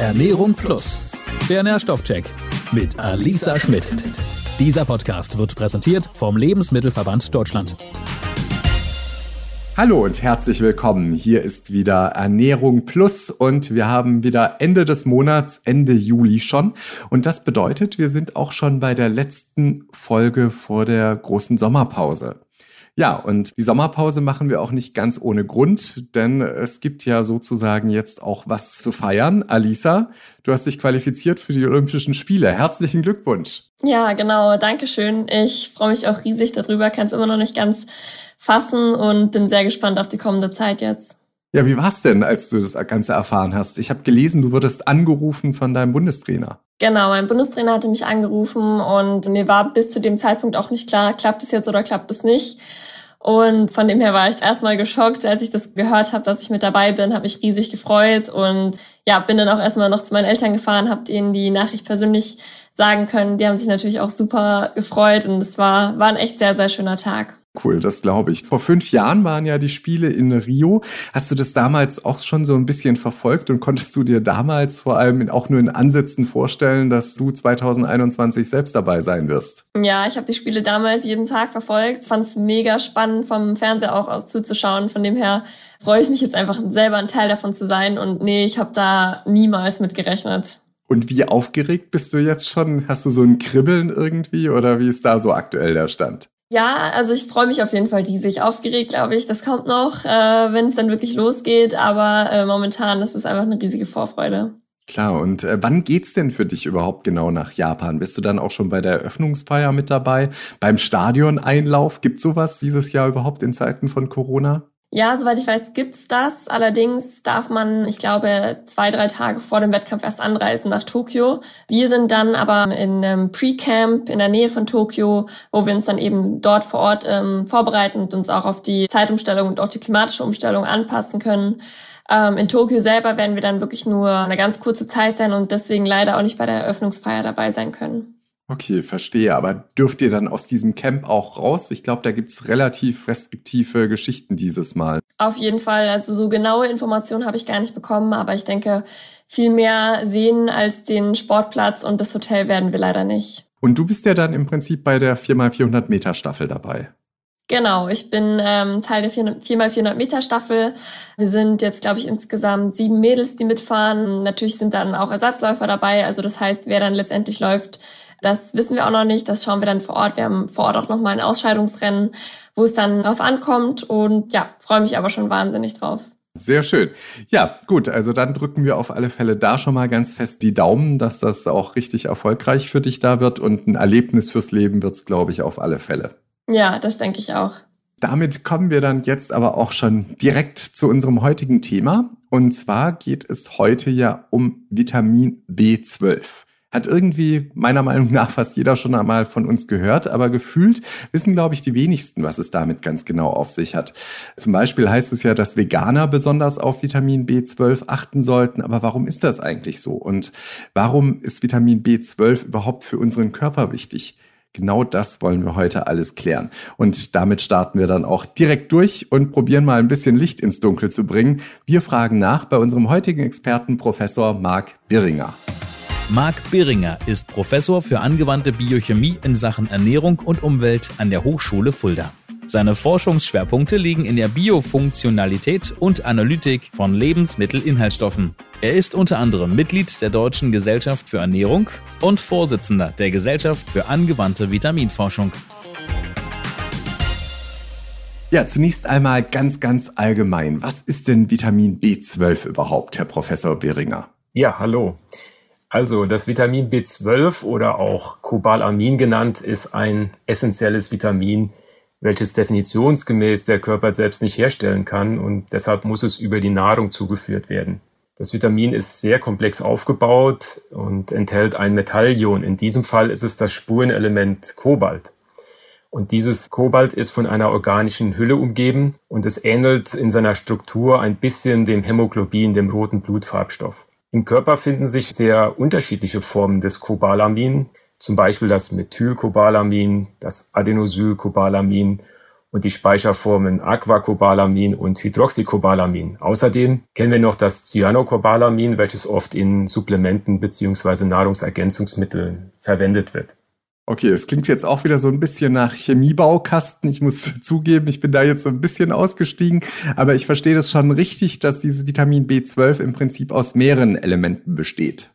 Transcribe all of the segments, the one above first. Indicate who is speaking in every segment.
Speaker 1: Ernährung Plus. Der Nährstoffcheck mit Alisa Schmidt. Dieser Podcast wird präsentiert vom Lebensmittelverband Deutschland.
Speaker 2: Hallo und herzlich willkommen. Hier ist wieder Ernährung Plus und wir haben wieder Ende des Monats, Ende Juli schon. Und das bedeutet, wir sind auch schon bei der letzten Folge vor der großen Sommerpause. Ja, und die Sommerpause machen wir auch nicht ganz ohne Grund, denn es gibt ja sozusagen jetzt auch was zu feiern. Alisa, du hast dich qualifiziert für die Olympischen Spiele. Herzlichen Glückwunsch.
Speaker 3: Ja, genau. Dankeschön. Ich freue mich auch riesig darüber, kann es immer noch nicht ganz fassen und bin sehr gespannt auf die kommende Zeit jetzt.
Speaker 2: Ja, wie war's denn, als du das Ganze erfahren hast? Ich habe gelesen, du wurdest angerufen von deinem Bundestrainer.
Speaker 3: Genau, mein Bundestrainer hatte mich angerufen und mir war bis zu dem Zeitpunkt auch nicht klar, klappt es jetzt oder klappt es nicht. Und von dem her war ich erstmal geschockt, als ich das gehört habe, dass ich mit dabei bin, habe mich riesig gefreut und ja, bin dann auch erstmal noch zu meinen Eltern gefahren, habe ihnen die Nachricht persönlich sagen können. Die haben sich natürlich auch super gefreut und es war, war ein echt sehr, sehr schöner Tag.
Speaker 2: Cool, das glaube ich. Vor fünf Jahren waren ja die Spiele in Rio. Hast du das damals auch schon so ein bisschen verfolgt und konntest du dir damals vor allem auch nur in Ansätzen vorstellen, dass du 2021 selbst dabei sein wirst?
Speaker 3: Ja, ich habe die Spiele damals jeden Tag verfolgt. Fand es mega spannend, vom Fernseher auch aus zuzuschauen. Von dem her freue ich mich jetzt einfach selber ein Teil davon zu sein. Und nee, ich habe da niemals mit gerechnet.
Speaker 2: Und wie aufgeregt bist du jetzt schon? Hast du so ein Kribbeln irgendwie oder wie ist da so aktuell der Stand?
Speaker 3: Ja, also ich freue mich auf jeden Fall riesig. Aufgeregt, glaube ich. Das kommt noch, äh, wenn es dann wirklich losgeht. Aber äh, momentan ist es einfach eine riesige Vorfreude.
Speaker 2: Klar, und äh, wann geht's denn für dich überhaupt genau nach Japan? Bist du dann auch schon bei der Eröffnungsfeier mit dabei? Beim Stadioneinlauf? Gibt sowas dieses Jahr überhaupt in Zeiten von Corona?
Speaker 3: Ja, soweit ich weiß, gibt's das. Allerdings darf man, ich glaube, zwei, drei Tage vor dem Wettkampf erst anreisen nach Tokio. Wir sind dann aber in einem Pre-Camp in der Nähe von Tokio, wo wir uns dann eben dort vor Ort ähm, vorbereiten und uns auch auf die Zeitumstellung und auch die klimatische Umstellung anpassen können. Ähm, in Tokio selber werden wir dann wirklich nur eine ganz kurze Zeit sein und deswegen leider auch nicht bei der Eröffnungsfeier dabei sein können.
Speaker 2: Okay, verstehe. Aber dürft ihr dann aus diesem Camp auch raus? Ich glaube, da gibt's relativ restriktive Geschichten dieses Mal.
Speaker 3: Auf jeden Fall. Also so genaue Informationen habe ich gar nicht bekommen, aber ich denke, viel mehr sehen als den Sportplatz und das Hotel werden wir leider nicht.
Speaker 2: Und du bist ja dann im Prinzip bei der 4x400 Meter Staffel dabei.
Speaker 3: Genau, ich bin ähm, Teil der 4x400 Meter Staffel. Wir sind jetzt, glaube ich, insgesamt sieben Mädels, die mitfahren. Natürlich sind dann auch Ersatzläufer dabei. Also das heißt, wer dann letztendlich läuft, das wissen wir auch noch nicht. Das schauen wir dann vor Ort. Wir haben vor Ort auch nochmal ein Ausscheidungsrennen, wo es dann drauf ankommt. Und ja, freue mich aber schon wahnsinnig drauf.
Speaker 2: Sehr schön. Ja, gut, also dann drücken wir auf alle Fälle da schon mal ganz fest die Daumen, dass das auch richtig erfolgreich für dich da wird und ein Erlebnis fürs Leben wird's, glaube ich, auf alle Fälle.
Speaker 3: Ja, das denke ich auch.
Speaker 2: Damit kommen wir dann jetzt aber auch schon direkt zu unserem heutigen Thema. Und zwar geht es heute ja um Vitamin B12 hat irgendwie meiner Meinung nach fast jeder schon einmal von uns gehört, aber gefühlt wissen, glaube ich, die wenigsten, was es damit ganz genau auf sich hat. Zum Beispiel heißt es ja, dass Veganer besonders auf Vitamin B12 achten sollten, aber warum ist das eigentlich so? Und warum ist Vitamin B12 überhaupt für unseren Körper wichtig? Genau das wollen wir heute alles klären. Und damit starten wir dann auch direkt durch und probieren mal ein bisschen Licht ins Dunkel zu bringen. Wir fragen nach bei unserem heutigen Experten Professor Marc Birringer.
Speaker 1: Marc Beringer ist Professor für angewandte Biochemie in Sachen Ernährung und Umwelt an der Hochschule Fulda. Seine Forschungsschwerpunkte liegen in der Biofunktionalität und Analytik von Lebensmittelinhaltsstoffen. Er ist unter anderem Mitglied der Deutschen Gesellschaft für Ernährung und Vorsitzender der Gesellschaft für angewandte Vitaminforschung.
Speaker 2: Ja, zunächst einmal ganz, ganz allgemein. Was ist denn Vitamin B12 überhaupt, Herr Professor Beringer?
Speaker 4: Ja, hallo. Also das Vitamin B12 oder auch Cobalamin genannt ist ein essentielles Vitamin, welches definitionsgemäß der Körper selbst nicht herstellen kann und deshalb muss es über die Nahrung zugeführt werden. Das Vitamin ist sehr komplex aufgebaut und enthält ein Metallion. In diesem Fall ist es das Spurenelement Kobalt. Und dieses Kobalt ist von einer organischen Hülle umgeben und es ähnelt in seiner Struktur ein bisschen dem Hämoglobin, dem roten Blutfarbstoff. Im Körper finden sich sehr unterschiedliche Formen des Cobalamin, zum Beispiel das Methylcobalamin, das Adenosylcobalamin und die Speicherformen Aquacobalamin und Hydroxycobalamin. Außerdem kennen wir noch das Cyanocobalamin, welches oft in Supplementen beziehungsweise Nahrungsergänzungsmitteln verwendet wird.
Speaker 2: Okay, es klingt jetzt auch wieder so ein bisschen nach Chemiebaukasten. Ich muss zugeben, ich bin da jetzt so ein bisschen ausgestiegen, aber ich verstehe das schon richtig, dass dieses Vitamin B12 im Prinzip aus mehreren Elementen besteht.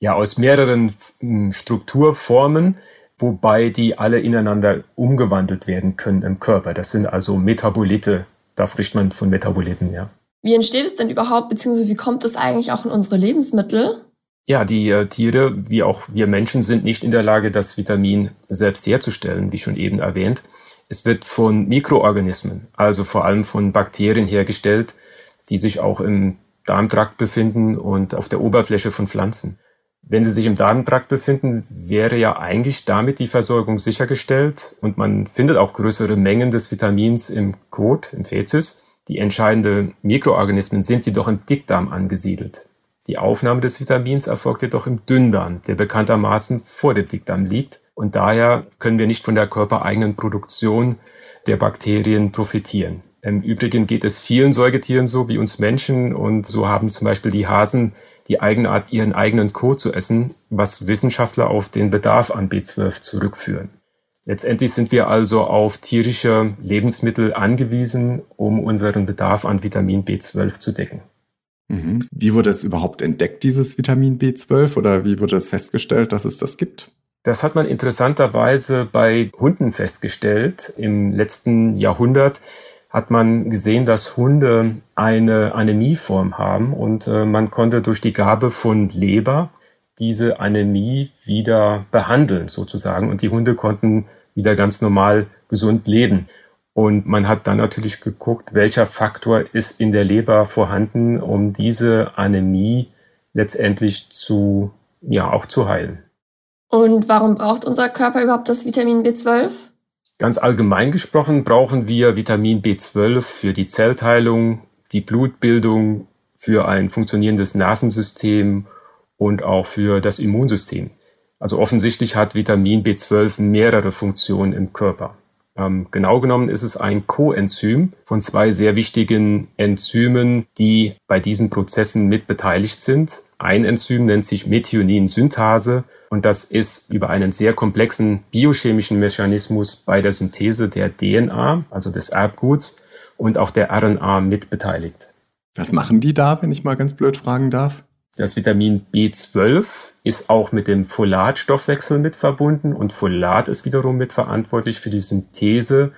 Speaker 4: Ja, aus mehreren hm, Strukturformen, wobei die alle ineinander umgewandelt werden können im Körper. Das sind also Metabolite. Da spricht man von Metaboliten, ja.
Speaker 3: Wie entsteht es denn überhaupt, beziehungsweise wie kommt es eigentlich auch in unsere Lebensmittel?
Speaker 4: Ja, die äh, Tiere, wie auch wir Menschen, sind nicht in der Lage, das Vitamin selbst herzustellen, wie schon eben erwähnt. Es wird von Mikroorganismen, also vor allem von Bakterien hergestellt, die sich auch im Darmtrakt befinden und auf der Oberfläche von Pflanzen. Wenn sie sich im Darmtrakt befinden, wäre ja eigentlich damit die Versorgung sichergestellt und man findet auch größere Mengen des Vitamins im Kot, im Fezis. Die entscheidenden Mikroorganismen sind jedoch im Dickdarm angesiedelt. Die Aufnahme des Vitamins erfolgt jedoch im Dünndarm, der bekanntermaßen vor dem Dickdarm liegt. Und daher können wir nicht von der körpereigenen Produktion der Bakterien profitieren. Im Übrigen geht es vielen Säugetieren so wie uns Menschen und so haben zum Beispiel die Hasen die Eigenart, ihren eigenen Kot zu essen, was Wissenschaftler auf den Bedarf an B12 zurückführen. Letztendlich sind wir also auf tierische Lebensmittel angewiesen, um unseren Bedarf an Vitamin B12 zu decken.
Speaker 2: Mhm. Wie wurde es überhaupt entdeckt, dieses Vitamin B12, oder wie wurde es festgestellt, dass es das gibt?
Speaker 4: Das hat man interessanterweise bei Hunden festgestellt. Im letzten Jahrhundert hat man gesehen, dass Hunde eine Anämieform haben und äh, man konnte durch die Gabe von Leber diese Anämie wieder behandeln sozusagen und die Hunde konnten wieder ganz normal gesund leben. Und man hat dann natürlich geguckt, welcher Faktor ist in der Leber vorhanden, um diese Anämie letztendlich zu, ja, auch zu heilen.
Speaker 3: Und warum braucht unser Körper überhaupt das Vitamin B12?
Speaker 4: Ganz allgemein gesprochen brauchen wir Vitamin B12 für die Zellteilung, die Blutbildung, für ein funktionierendes Nervensystem und auch für das Immunsystem. Also offensichtlich hat Vitamin B12 mehrere Funktionen im Körper. Ähm, genau genommen ist es ein Coenzym von zwei sehr wichtigen Enzymen, die bei diesen Prozessen mit beteiligt sind. Ein Enzym nennt sich Methionin-Synthase und das ist über einen sehr komplexen biochemischen Mechanismus bei der Synthese der DNA, also des Erbguts, und auch der RNA mit beteiligt.
Speaker 2: Was machen die da, wenn ich mal ganz blöd fragen darf?
Speaker 4: Das Vitamin B12 ist auch mit dem Folatstoffwechsel mit verbunden und Folat ist wiederum mit verantwortlich für die Synthese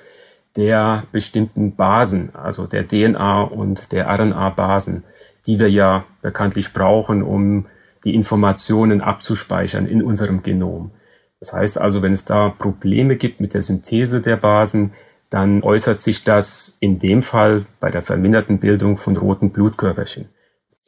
Speaker 4: der bestimmten Basen, also der DNA und der RNA-Basen, die wir ja bekanntlich brauchen, um die Informationen abzuspeichern in unserem Genom. Das heißt also, wenn es da Probleme gibt mit der Synthese der Basen, dann äußert sich das in dem Fall bei der verminderten Bildung von roten Blutkörperchen.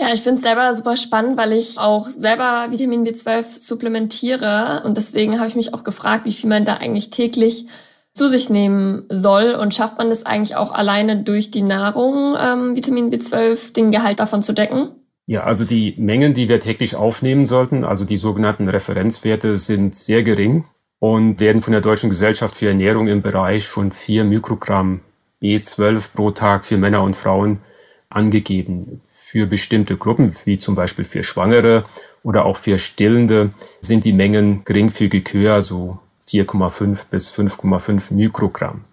Speaker 3: Ja, ich finde es selber super spannend, weil ich auch selber Vitamin B12 supplementiere und deswegen habe ich mich auch gefragt, wie viel man da eigentlich täglich zu sich nehmen soll und schafft man das eigentlich auch alleine durch die Nahrung, ähm, Vitamin B12, den Gehalt davon zu decken?
Speaker 4: Ja, also die Mengen, die wir täglich aufnehmen sollten, also die sogenannten Referenzwerte, sind sehr gering und werden von der Deutschen Gesellschaft für Ernährung im Bereich von vier Mikrogramm B12 pro Tag für Männer und Frauen angegeben. Für bestimmte Gruppen, wie zum Beispiel für Schwangere oder auch für Stillende, sind die Mengen geringfügig höher, so 4,5 bis 5,5 Mikrogramm.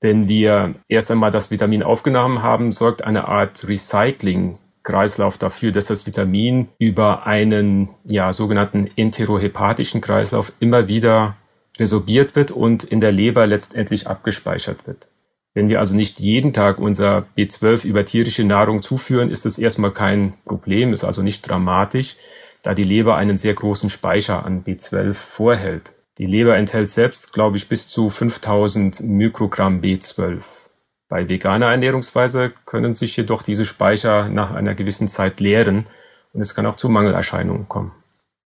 Speaker 4: Wenn wir erst einmal das Vitamin aufgenommen haben, sorgt eine Art Recycling-Kreislauf dafür, dass das Vitamin über einen ja, sogenannten enterohepatischen Kreislauf immer wieder resorbiert wird und in der Leber letztendlich abgespeichert wird. Wenn wir also nicht jeden Tag unser B12 über tierische Nahrung zuführen, ist es erstmal kein Problem, ist also nicht dramatisch, da die Leber einen sehr großen Speicher an B12 vorhält. Die Leber enthält selbst, glaube ich, bis zu 5000 Mikrogramm B12. Bei veganer Ernährungsweise können sich jedoch diese Speicher nach einer gewissen Zeit leeren und es kann auch zu Mangelerscheinungen kommen.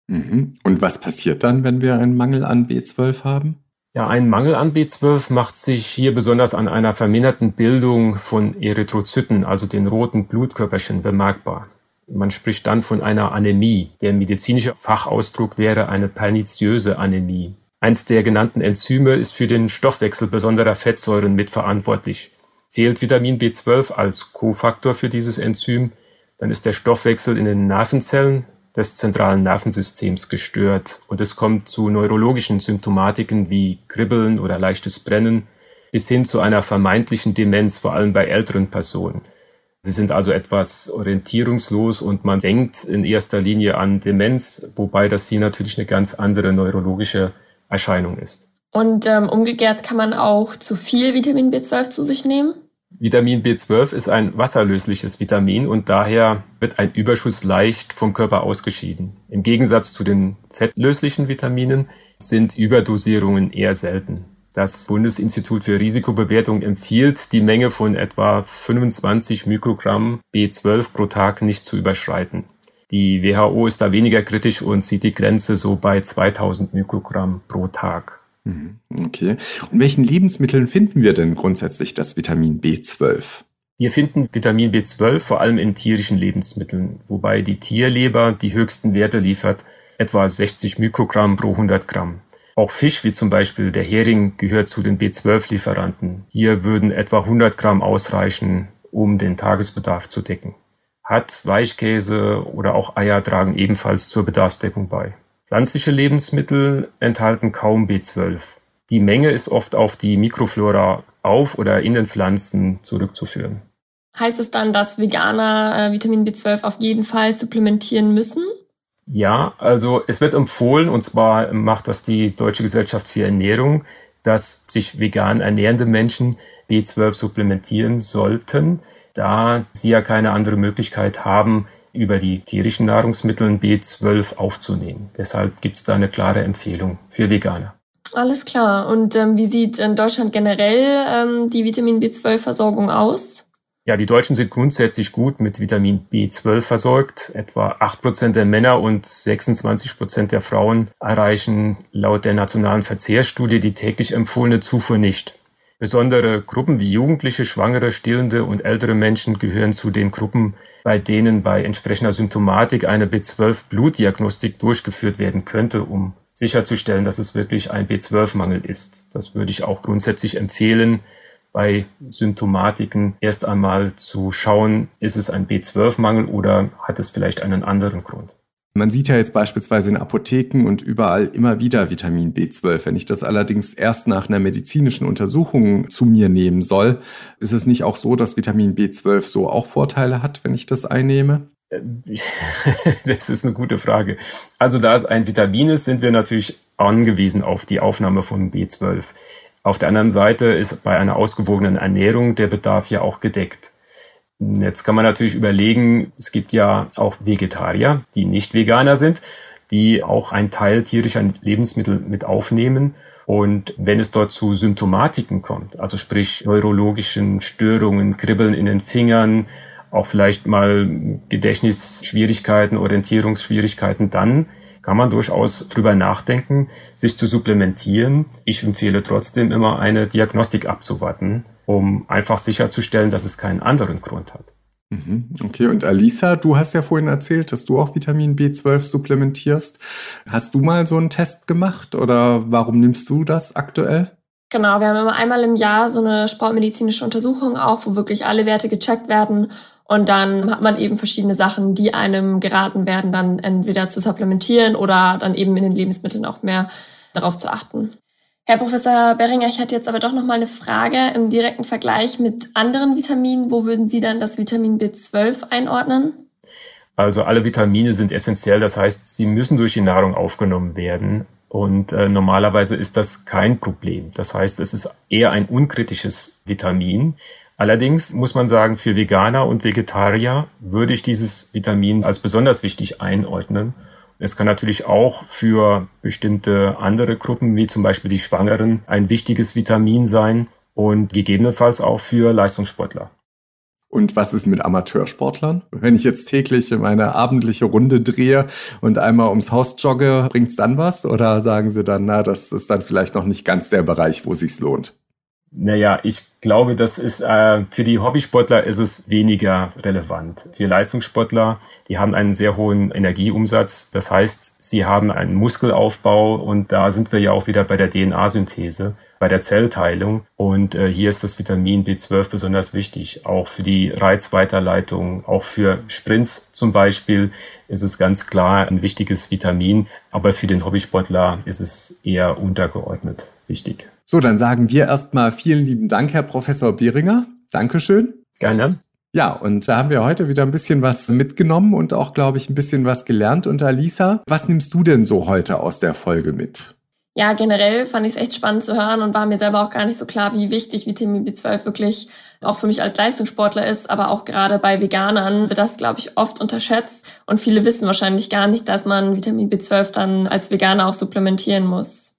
Speaker 2: Mhm. Und was passiert dann, wenn wir einen Mangel an B12 haben?
Speaker 4: Ja, ein Mangel an B12 macht sich hier besonders an einer verminderten Bildung von Erythrozyten, also den roten Blutkörperchen, bemerkbar. Man spricht dann von einer Anämie. Der medizinische Fachausdruck wäre eine perniziöse Anämie. Eins der genannten Enzyme ist für den Stoffwechsel besonderer Fettsäuren mitverantwortlich. Fehlt Vitamin B12 als Kofaktor für dieses Enzym, dann ist der Stoffwechsel in den Nervenzellen des zentralen Nervensystems gestört und es kommt zu neurologischen Symptomatiken wie Kribbeln oder leichtes Brennen bis hin zu einer vermeintlichen Demenz, vor allem bei älteren Personen. Sie sind also etwas orientierungslos und man denkt in erster Linie an Demenz, wobei das hier natürlich eine ganz andere neurologische Erscheinung ist.
Speaker 3: Und ähm, umgekehrt kann man auch zu viel Vitamin B12 zu sich nehmen?
Speaker 4: Vitamin B12 ist ein wasserlösliches Vitamin und daher wird ein Überschuss leicht vom Körper ausgeschieden. Im Gegensatz zu den fettlöslichen Vitaminen sind Überdosierungen eher selten. Das Bundesinstitut für Risikobewertung empfiehlt, die Menge von etwa 25 Mikrogramm B12 pro Tag nicht zu überschreiten. Die WHO ist da weniger kritisch und sieht die Grenze so bei 2000 Mikrogramm pro Tag.
Speaker 2: Mhm. Okay. Und welchen Lebensmitteln finden wir denn grundsätzlich das Vitamin B12?
Speaker 4: Wir finden Vitamin B12 vor allem in tierischen Lebensmitteln, wobei die Tierleber die höchsten Werte liefert, etwa 60 Mikrogramm pro 100 Gramm. Auch Fisch wie zum Beispiel der Hering gehört zu den B12-Lieferanten. Hier würden etwa 100 Gramm ausreichen, um den Tagesbedarf zu decken. Hat, Weichkäse oder auch Eier tragen ebenfalls zur Bedarfsdeckung bei. Pflanzliche Lebensmittel enthalten kaum B12. Die Menge ist oft auf die Mikroflora auf oder in den Pflanzen zurückzuführen.
Speaker 3: Heißt es dann, dass Veganer äh, Vitamin B12 auf jeden Fall supplementieren müssen?
Speaker 4: Ja, also es wird empfohlen, und zwar macht das die Deutsche Gesellschaft für Ernährung, dass sich vegan ernährende Menschen B12 supplementieren sollten, da sie ja keine andere Möglichkeit haben, über die tierischen Nahrungsmittel B12 aufzunehmen. Deshalb gibt es da eine klare Empfehlung für Veganer.
Speaker 3: Alles klar. Und ähm, wie sieht in Deutschland generell ähm, die Vitamin B12-Versorgung aus?
Speaker 4: Ja, die Deutschen sind grundsätzlich gut mit Vitamin B12 versorgt. Etwa acht Prozent der Männer und 26 Prozent der Frauen erreichen laut der nationalen Verzehrstudie die täglich empfohlene Zufuhr nicht. Besondere Gruppen wie Jugendliche, Schwangere, Stillende und ältere Menschen gehören zu den Gruppen, bei denen bei entsprechender Symptomatik eine B12-Blutdiagnostik durchgeführt werden könnte, um sicherzustellen, dass es wirklich ein B12-Mangel ist. Das würde ich auch grundsätzlich empfehlen, bei Symptomatiken erst einmal zu schauen, ist es ein B12-Mangel oder hat es vielleicht einen anderen Grund.
Speaker 2: Man sieht ja jetzt beispielsweise in Apotheken und überall immer wieder Vitamin B12. Wenn ich das allerdings erst nach einer medizinischen Untersuchung zu mir nehmen soll, ist es nicht auch so, dass Vitamin B12 so auch Vorteile hat, wenn ich das einnehme?
Speaker 4: Das ist eine gute Frage. Also da es ein Vitamin ist, sind wir natürlich angewiesen auf die Aufnahme von B12. Auf der anderen Seite ist bei einer ausgewogenen Ernährung der Bedarf ja auch gedeckt. Jetzt kann man natürlich überlegen, es gibt ja auch Vegetarier, die nicht Veganer sind, die auch einen Teil tierischer Lebensmittel mit aufnehmen. Und wenn es dort zu Symptomatiken kommt, also sprich neurologischen Störungen, Kribbeln in den Fingern, auch vielleicht mal Gedächtnisschwierigkeiten, Orientierungsschwierigkeiten, dann kann man durchaus drüber nachdenken, sich zu supplementieren. Ich empfehle trotzdem immer eine Diagnostik abzuwarten um einfach sicherzustellen, dass es keinen anderen Grund hat.
Speaker 2: Mhm. Okay, und Alisa, du hast ja vorhin erzählt, dass du auch Vitamin B12 supplementierst. Hast du mal so einen Test gemacht oder warum nimmst du das aktuell?
Speaker 3: Genau, wir haben immer einmal im Jahr so eine sportmedizinische Untersuchung auch, wo wirklich alle Werte gecheckt werden. Und dann hat man eben verschiedene Sachen, die einem geraten werden, dann entweder zu supplementieren oder dann eben in den Lebensmitteln auch mehr darauf zu achten. Herr Professor Beringer, ich hatte jetzt aber doch noch mal eine Frage im direkten Vergleich mit anderen Vitaminen. Wo würden Sie dann das Vitamin B12 einordnen?
Speaker 4: Also alle Vitamine sind essentiell, das heißt, sie müssen durch die Nahrung aufgenommen werden. Und äh, normalerweise ist das kein Problem. Das heißt, es ist eher ein unkritisches Vitamin. Allerdings muss man sagen, für Veganer und Vegetarier würde ich dieses Vitamin als besonders wichtig einordnen. Es kann natürlich auch für bestimmte andere Gruppen, wie zum Beispiel die Schwangeren, ein wichtiges Vitamin sein und gegebenenfalls auch für Leistungssportler.
Speaker 2: Und was ist mit Amateursportlern? Wenn ich jetzt täglich meine abendliche Runde drehe und einmal ums Haus jogge, bringt's dann was? Oder sagen Sie dann, na, das ist dann vielleicht noch nicht ganz der Bereich, wo sich's lohnt?
Speaker 4: Naja, ich glaube, das ist äh, für die Hobbysportler ist es weniger relevant. Für Leistungssportler, die haben einen sehr hohen Energieumsatz. Das heißt, sie haben einen Muskelaufbau und da sind wir ja auch wieder bei der DNA-Synthese, bei der Zellteilung. Und äh, hier ist das Vitamin B12 besonders wichtig, auch für die Reizweiterleitung, auch für Sprints zum Beispiel ist es ganz klar ein wichtiges Vitamin, aber für den Hobbysportler ist es eher untergeordnet wichtig.
Speaker 2: So, dann sagen wir erstmal vielen lieben Dank, Herr Professor Behringer. Dankeschön.
Speaker 4: Gerne.
Speaker 2: Ja, und da haben wir heute wieder ein bisschen was mitgenommen und auch, glaube ich, ein bisschen was gelernt. Und Alisa, was nimmst du denn so heute aus der Folge mit?
Speaker 3: Ja, generell fand ich es echt spannend zu hören und war mir selber auch gar nicht so klar, wie wichtig Vitamin B12 wirklich auch für mich als Leistungssportler ist, aber auch gerade bei Veganern wird das, glaube ich, oft unterschätzt und viele wissen wahrscheinlich gar nicht, dass man Vitamin B12 dann als Veganer auch supplementieren muss.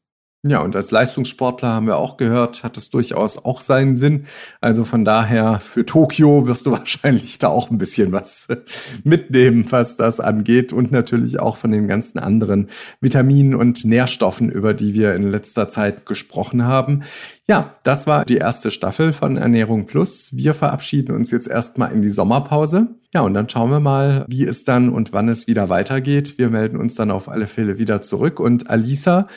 Speaker 2: Ja, und als Leistungssportler haben wir auch gehört, hat es durchaus auch seinen Sinn. Also von daher für Tokio wirst du wahrscheinlich da auch ein bisschen was mitnehmen, was das angeht und natürlich auch von den ganzen anderen Vitaminen und Nährstoffen, über die wir in letzter Zeit gesprochen haben. Ja, das war die erste Staffel von Ernährung Plus. Wir verabschieden uns jetzt erstmal in die Sommerpause. Ja, und dann schauen wir mal, wie es dann und wann es wieder weitergeht. Wir melden uns dann auf alle Fälle wieder zurück. Und Alisa,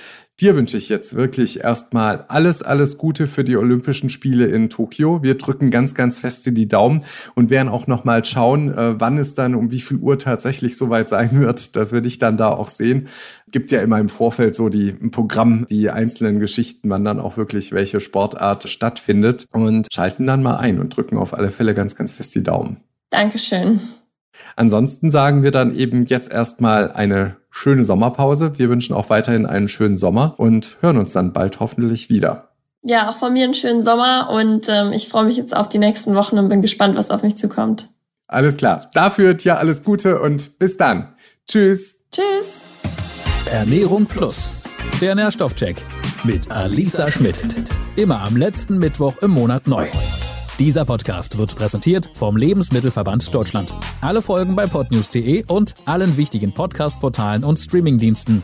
Speaker 2: Dir wünsche ich jetzt wirklich erstmal alles, alles Gute für die Olympischen Spiele in Tokio. Wir drücken ganz, ganz fest in die Daumen und werden auch nochmal schauen, äh, wann es dann um wie viel Uhr tatsächlich soweit sein wird, dass wir dich dann da auch sehen. Gibt ja immer im Vorfeld so die im Programm die einzelnen Geschichten, wann dann auch wirklich welche Sportart stattfindet und schalten dann mal ein und drücken auf alle Fälle ganz, ganz fest die Daumen.
Speaker 3: Dankeschön.
Speaker 2: Ansonsten sagen wir dann eben jetzt erstmal eine schöne Sommerpause. Wir wünschen auch weiterhin einen schönen Sommer und hören uns dann bald hoffentlich wieder.
Speaker 3: Ja, auch von mir einen schönen Sommer und ähm, ich freue mich jetzt auf die nächsten Wochen und bin gespannt, was auf mich zukommt.
Speaker 2: Alles klar. Dafür dir alles Gute und bis dann. Tschüss.
Speaker 3: Tschüss.
Speaker 1: Ernährung Plus. Der Nährstoffcheck mit Alisa Schmidt. Immer am letzten Mittwoch im Monat neu. Dieser Podcast wird präsentiert vom Lebensmittelverband Deutschland. Alle Folgen bei podnews.de und allen wichtigen Podcast-Portalen und Streamingdiensten.